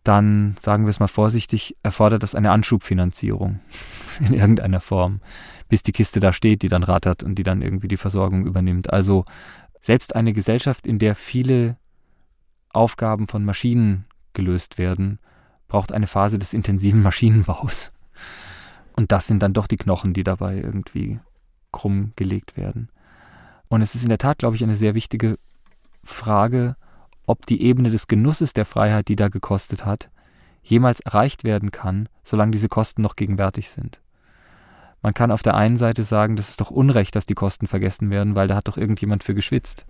dann sagen wir es mal vorsichtig, erfordert das eine Anschubfinanzierung in irgendeiner Form, bis die Kiste da steht, die dann rattert und die dann irgendwie die Versorgung übernimmt. Also selbst eine Gesellschaft, in der viele Aufgaben von Maschinen gelöst werden, braucht eine Phase des intensiven Maschinenbaus. Und das sind dann doch die Knochen, die dabei irgendwie krumm gelegt werden. Und es ist in der Tat, glaube ich, eine sehr wichtige Frage, ob die Ebene des Genusses der Freiheit, die da gekostet hat, jemals erreicht werden kann, solange diese Kosten noch gegenwärtig sind. Man kann auf der einen Seite sagen, das ist doch Unrecht, dass die Kosten vergessen werden, weil da hat doch irgendjemand für geschwitzt.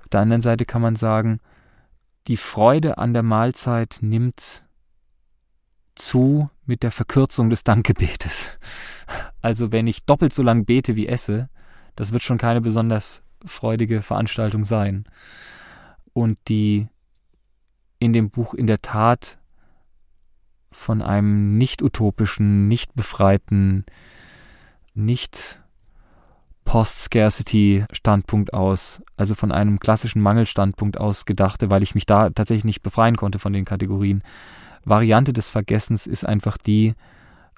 Auf der anderen Seite kann man sagen, die Freude an der Mahlzeit nimmt zu mit der Verkürzung des Dankgebetes. Also wenn ich doppelt so lang bete wie esse, Das wird schon keine besonders freudige Veranstaltung sein. Und die in dem Buch in der Tat von einem nicht utopischen, nicht befreiten, nicht Post-Scarcity-Standpunkt aus, also von einem klassischen Mangelstandpunkt aus gedachte, weil ich mich da tatsächlich nicht befreien konnte von den Kategorien. Variante des Vergessens ist einfach die,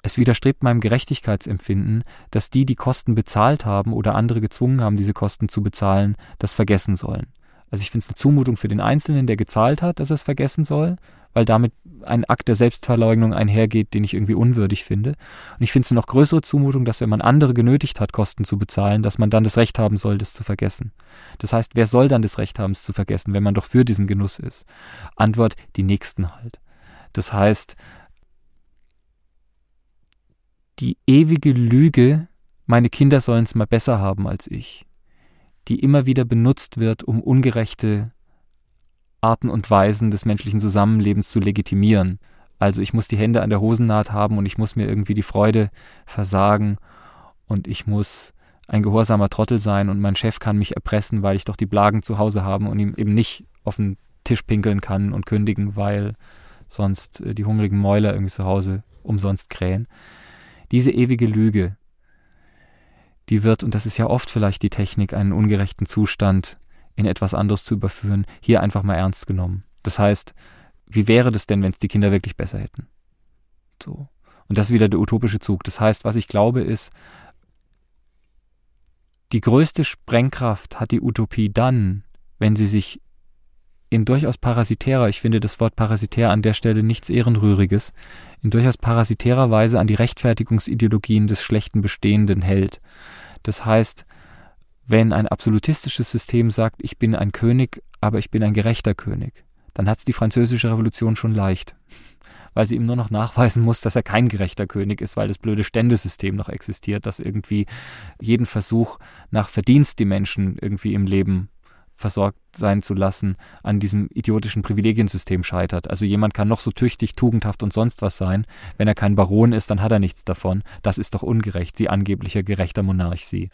es widerstrebt meinem Gerechtigkeitsempfinden, dass die, die Kosten bezahlt haben oder andere gezwungen haben, diese Kosten zu bezahlen, das vergessen sollen. Also ich finde es eine Zumutung für den Einzelnen, der gezahlt hat, dass er es vergessen soll, weil damit ein Akt der Selbstverleugnung einhergeht, den ich irgendwie unwürdig finde. Und ich finde es eine noch größere Zumutung, dass wenn man andere genötigt hat, Kosten zu bezahlen, dass man dann das Recht haben soll, das zu vergessen. Das heißt, wer soll dann das Recht haben, es zu vergessen, wenn man doch für diesen Genuss ist? Antwort, die Nächsten halt. Das heißt, die ewige Lüge, meine Kinder sollen es mal besser haben als ich, die immer wieder benutzt wird, um ungerechte Arten und Weisen des menschlichen Zusammenlebens zu legitimieren. Also ich muss die Hände an der Hosennaht haben und ich muss mir irgendwie die Freude versagen und ich muss ein gehorsamer Trottel sein und mein Chef kann mich erpressen, weil ich doch die Blagen zu Hause habe und ihm eben nicht auf den Tisch pinkeln kann und kündigen, weil sonst äh, die hungrigen Mäuler irgendwie zu Hause umsonst krähen. Diese ewige Lüge, die wird, und das ist ja oft vielleicht die Technik, einen ungerechten Zustand in etwas anderes zu überführen, hier einfach mal ernst genommen. Das heißt, wie wäre das denn, wenn es die Kinder wirklich besser hätten? So. Und das ist wieder der utopische Zug. Das heißt, was ich glaube, ist, die größte Sprengkraft hat die Utopie dann, wenn sie sich in durchaus parasitärer, ich finde das Wort parasitär an der Stelle nichts Ehrenrühriges, in durchaus parasitärer Weise an die Rechtfertigungsideologien des schlechten Bestehenden hält. Das heißt, wenn ein absolutistisches System sagt, ich bin ein König, aber ich bin ein gerechter König, dann hat es die französische Revolution schon leicht, weil sie ihm nur noch nachweisen muss, dass er kein gerechter König ist, weil das blöde Ständesystem noch existiert, das irgendwie jeden Versuch nach Verdienst die Menschen irgendwie im Leben versorgt sein zu lassen, an diesem idiotischen Privilegiensystem scheitert. Also jemand kann noch so tüchtig, tugendhaft und sonst was sein. Wenn er kein Baron ist, dann hat er nichts davon. Das ist doch ungerecht, sie angeblicher gerechter Monarch, sie.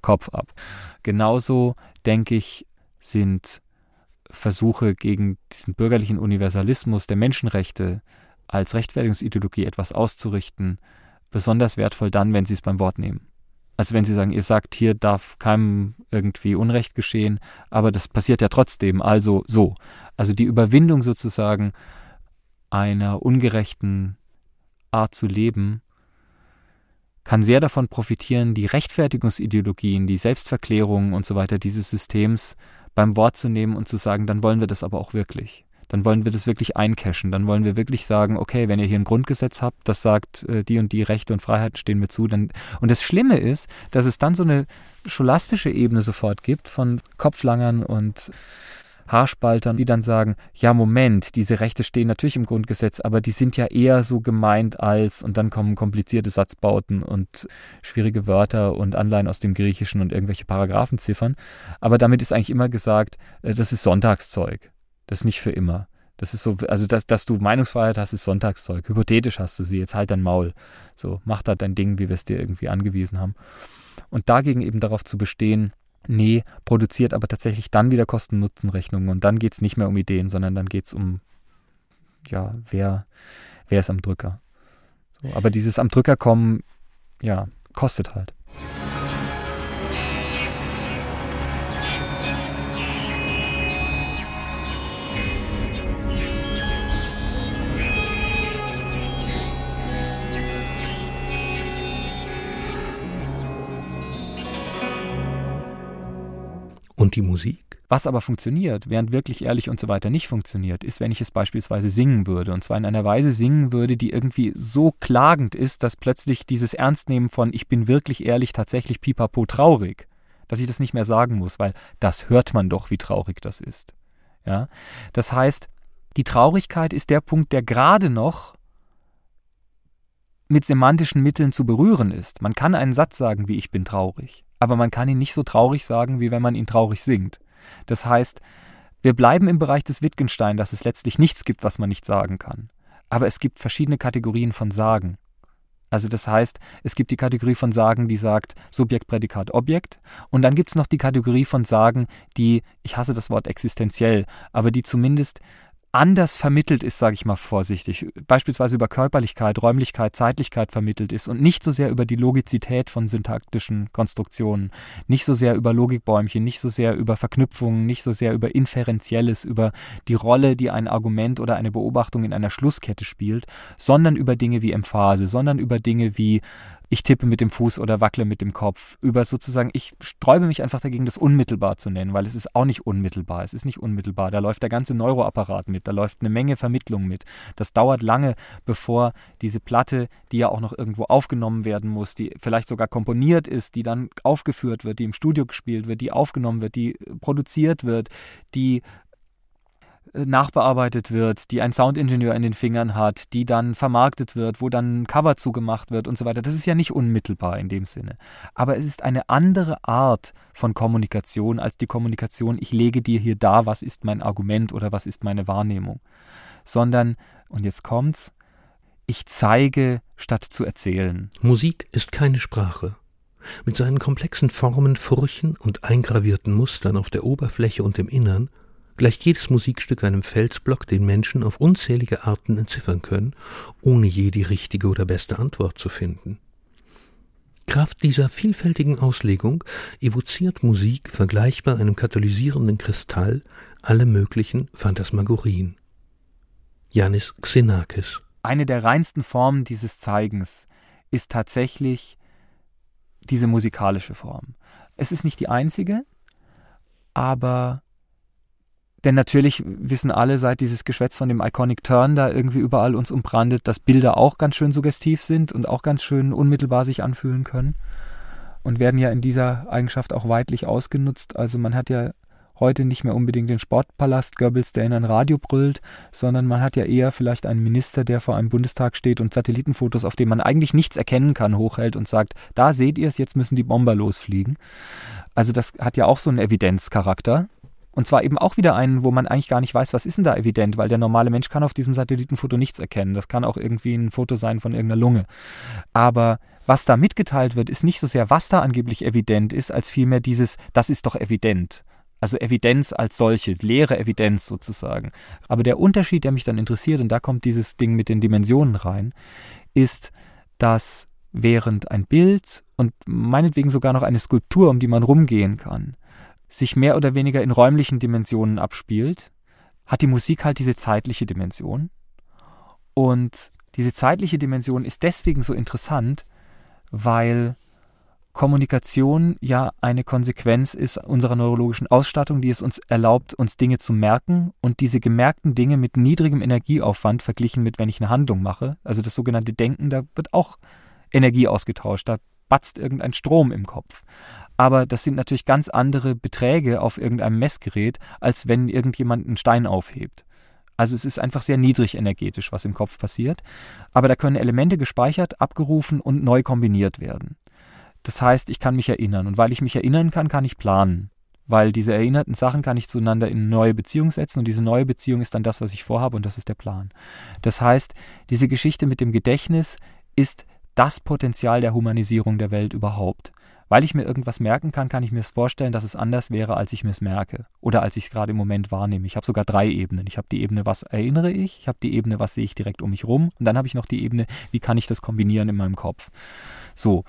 Kopf ab. Genauso, denke ich, sind Versuche gegen diesen bürgerlichen Universalismus der Menschenrechte als Rechtfertigungsideologie etwas auszurichten, besonders wertvoll dann, wenn sie es beim Wort nehmen. Also wenn Sie sagen, ihr sagt, hier darf keinem irgendwie Unrecht geschehen, aber das passiert ja trotzdem, also so. Also die Überwindung sozusagen einer ungerechten Art zu leben, kann sehr davon profitieren, die Rechtfertigungsideologien, die Selbstverklärungen und so weiter dieses Systems beim Wort zu nehmen und zu sagen, dann wollen wir das aber auch wirklich dann wollen wir das wirklich eincashen. Dann wollen wir wirklich sagen, okay, wenn ihr hier ein Grundgesetz habt, das sagt, äh, die und die Rechte und Freiheiten stehen mir zu. Dann, und das Schlimme ist, dass es dann so eine scholastische Ebene sofort gibt von Kopflangern und Haarspaltern, die dann sagen, ja Moment, diese Rechte stehen natürlich im Grundgesetz, aber die sind ja eher so gemeint als, und dann kommen komplizierte Satzbauten und schwierige Wörter und Anleihen aus dem Griechischen und irgendwelche Paragraphenziffern. Aber damit ist eigentlich immer gesagt, äh, das ist Sonntagszeug. Das ist nicht für immer. Das ist so, also dass, dass du Meinungsfreiheit hast, ist Sonntagszeug. Hypothetisch hast du sie, jetzt halt dein Maul. So, mach da dein Ding, wie wir es dir irgendwie angewiesen haben. Und dagegen eben darauf zu bestehen, nee, produziert aber tatsächlich dann wieder Kosten-Nutzen-Rechnungen und dann geht es nicht mehr um Ideen, sondern dann geht es um, ja, wer, wer ist am Drücker. So, aber dieses am Drücker kommen, ja, kostet halt. Und die Musik? Was aber funktioniert, während wirklich ehrlich und so weiter nicht funktioniert, ist, wenn ich es beispielsweise singen würde. Und zwar in einer Weise singen würde, die irgendwie so klagend ist, dass plötzlich dieses Ernstnehmen von ich bin wirklich ehrlich tatsächlich pipapo traurig, dass ich das nicht mehr sagen muss, weil das hört man doch, wie traurig das ist. Ja? Das heißt, die Traurigkeit ist der Punkt, der gerade noch mit semantischen Mitteln zu berühren ist. Man kann einen Satz sagen wie ich bin traurig aber man kann ihn nicht so traurig sagen, wie wenn man ihn traurig singt. Das heißt, wir bleiben im Bereich des Wittgenstein, dass es letztlich nichts gibt, was man nicht sagen kann. Aber es gibt verschiedene Kategorien von Sagen. Also das heißt, es gibt die Kategorie von Sagen, die sagt Subjekt, Prädikat, Objekt. Und dann gibt es noch die Kategorie von Sagen, die, ich hasse das Wort existenziell, aber die zumindest anders vermittelt ist, sage ich mal vorsichtig, beispielsweise über Körperlichkeit, Räumlichkeit, Zeitlichkeit vermittelt ist und nicht so sehr über die Logizität von syntaktischen Konstruktionen, nicht so sehr über Logikbäumchen, nicht so sehr über Verknüpfungen, nicht so sehr über Inferenzielles, über die Rolle, die ein Argument oder eine Beobachtung in einer Schlusskette spielt, sondern über Dinge wie Emphase, sondern über Dinge wie ich tippe mit dem Fuß oder wackle mit dem Kopf. Über sozusagen, ich sträube mich einfach dagegen, das unmittelbar zu nennen, weil es ist auch nicht unmittelbar. Es ist nicht unmittelbar. Da läuft der ganze Neuroapparat mit, da läuft eine Menge Vermittlung mit. Das dauert lange, bevor diese Platte, die ja auch noch irgendwo aufgenommen werden muss, die vielleicht sogar komponiert ist, die dann aufgeführt wird, die im Studio gespielt wird, die aufgenommen wird, die produziert wird, die nachbearbeitet wird, die ein Soundingenieur in den Fingern hat, die dann vermarktet wird, wo dann ein Cover zugemacht wird und so weiter. Das ist ja nicht unmittelbar in dem Sinne. Aber es ist eine andere Art von Kommunikation als die Kommunikation, ich lege dir hier da, was ist mein Argument oder was ist meine Wahrnehmung. Sondern, und jetzt kommt's, ich zeige statt zu erzählen. Musik ist keine Sprache. Mit seinen komplexen Formen, Furchen und eingravierten Mustern auf der Oberfläche und im Innern gleicht jedes Musikstück einem Felsblock, den Menschen auf unzählige Arten entziffern können, ohne je die richtige oder beste Antwort zu finden. Kraft dieser vielfältigen Auslegung evoziert Musik vergleichbar einem katalysierenden Kristall alle möglichen Phantasmagorien. Janis Xenakis Eine der reinsten Formen dieses Zeigens ist tatsächlich diese musikalische Form. Es ist nicht die einzige, aber denn natürlich wissen alle, seit dieses Geschwätz von dem Iconic Turn da irgendwie überall uns umbrandet, dass Bilder auch ganz schön suggestiv sind und auch ganz schön unmittelbar sich anfühlen können. Und werden ja in dieser Eigenschaft auch weitlich ausgenutzt. Also man hat ja heute nicht mehr unbedingt den Sportpalast Goebbels, der in ein Radio brüllt, sondern man hat ja eher vielleicht einen Minister, der vor einem Bundestag steht und Satellitenfotos, auf denen man eigentlich nichts erkennen kann, hochhält und sagt, da seht ihr es, jetzt müssen die Bomber losfliegen. Also das hat ja auch so einen Evidenzcharakter. Und zwar eben auch wieder einen, wo man eigentlich gar nicht weiß, was ist denn da evident, weil der normale Mensch kann auf diesem Satellitenfoto nichts erkennen. Das kann auch irgendwie ein Foto sein von irgendeiner Lunge. Aber was da mitgeteilt wird, ist nicht so sehr, was da angeblich evident ist, als vielmehr dieses, das ist doch evident. Also Evidenz als solche, leere Evidenz sozusagen. Aber der Unterschied, der mich dann interessiert, und da kommt dieses Ding mit den Dimensionen rein, ist, dass während ein Bild und meinetwegen sogar noch eine Skulptur, um die man rumgehen kann, sich mehr oder weniger in räumlichen Dimensionen abspielt, hat die Musik halt diese zeitliche Dimension. Und diese zeitliche Dimension ist deswegen so interessant, weil Kommunikation ja eine Konsequenz ist unserer neurologischen Ausstattung, die es uns erlaubt, uns Dinge zu merken und diese gemerkten Dinge mit niedrigem Energieaufwand verglichen mit, wenn ich eine Handlung mache. Also das sogenannte Denken, da wird auch Energie ausgetauscht, da batzt irgendein Strom im Kopf aber das sind natürlich ganz andere Beträge auf irgendeinem Messgerät, als wenn irgendjemand einen Stein aufhebt. Also es ist einfach sehr niedrig energetisch, was im Kopf passiert, aber da können Elemente gespeichert, abgerufen und neu kombiniert werden. Das heißt, ich kann mich erinnern und weil ich mich erinnern kann, kann ich planen. Weil diese erinnerten Sachen kann ich zueinander in eine neue Beziehung setzen und diese neue Beziehung ist dann das, was ich vorhabe und das ist der Plan. Das heißt, diese Geschichte mit dem Gedächtnis ist das Potenzial der Humanisierung der Welt überhaupt. Weil ich mir irgendwas merken kann, kann ich mir es vorstellen, dass es anders wäre, als ich mir es merke oder als ich es gerade im Moment wahrnehme. Ich habe sogar drei Ebenen. Ich habe die Ebene, was erinnere ich, ich habe die Ebene, was sehe ich direkt um mich rum und dann habe ich noch die Ebene, wie kann ich das kombinieren in meinem Kopf. So.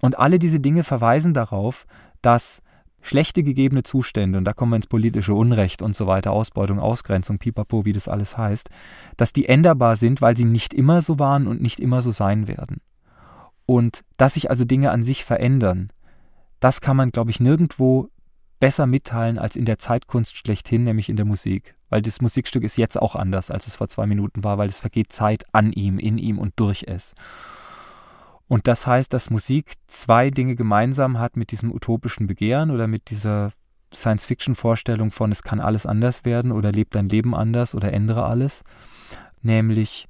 Und alle diese Dinge verweisen darauf, dass schlechte gegebene Zustände, und da kommen wir ins politische Unrecht und so weiter, Ausbeutung, Ausgrenzung, pipapo, wie das alles heißt, dass die änderbar sind, weil sie nicht immer so waren und nicht immer so sein werden. Und dass sich also Dinge an sich verändern, das kann man, glaube ich, nirgendwo besser mitteilen als in der Zeitkunst schlechthin, nämlich in der Musik. Weil das Musikstück ist jetzt auch anders, als es vor zwei Minuten war, weil es vergeht Zeit an ihm, in ihm und durch es. Und das heißt, dass Musik zwei Dinge gemeinsam hat mit diesem utopischen Begehren oder mit dieser Science-Fiction-Vorstellung von, es kann alles anders werden oder lebt dein Leben anders oder ändere alles. Nämlich,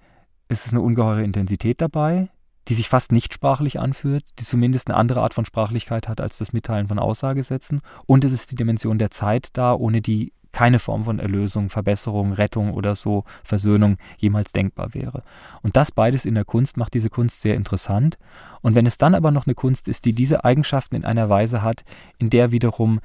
es ist eine ungeheure Intensität dabei, die sich fast nicht sprachlich anfühlt, die zumindest eine andere Art von Sprachlichkeit hat als das Mitteilen von Aussagesätzen. Und es ist die Dimension der Zeit da, ohne die keine Form von Erlösung, Verbesserung, Rettung oder so, Versöhnung jemals denkbar wäre. Und das beides in der Kunst macht diese Kunst sehr interessant. Und wenn es dann aber noch eine Kunst ist, die diese Eigenschaften in einer Weise hat, in der wiederum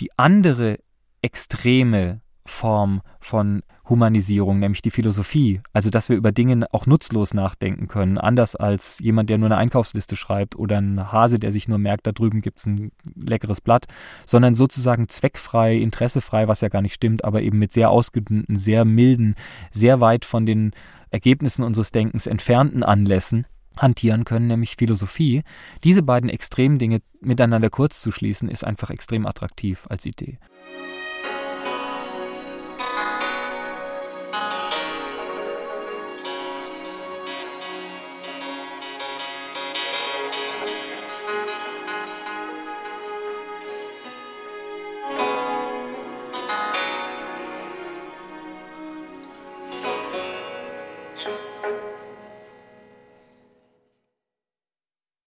die andere extreme Form von Humanisierung, nämlich die Philosophie. Also, dass wir über Dinge auch nutzlos nachdenken können, anders als jemand, der nur eine Einkaufsliste schreibt oder ein Hase, der sich nur merkt, da drüben gibt es ein leckeres Blatt, sondern sozusagen zweckfrei, interessefrei, was ja gar nicht stimmt, aber eben mit sehr ausgedünnten, sehr milden, sehr weit von den Ergebnissen unseres Denkens entfernten Anlässen hantieren können, nämlich Philosophie. Diese beiden extremen Dinge miteinander kurz zu schließen, ist einfach extrem attraktiv als Idee.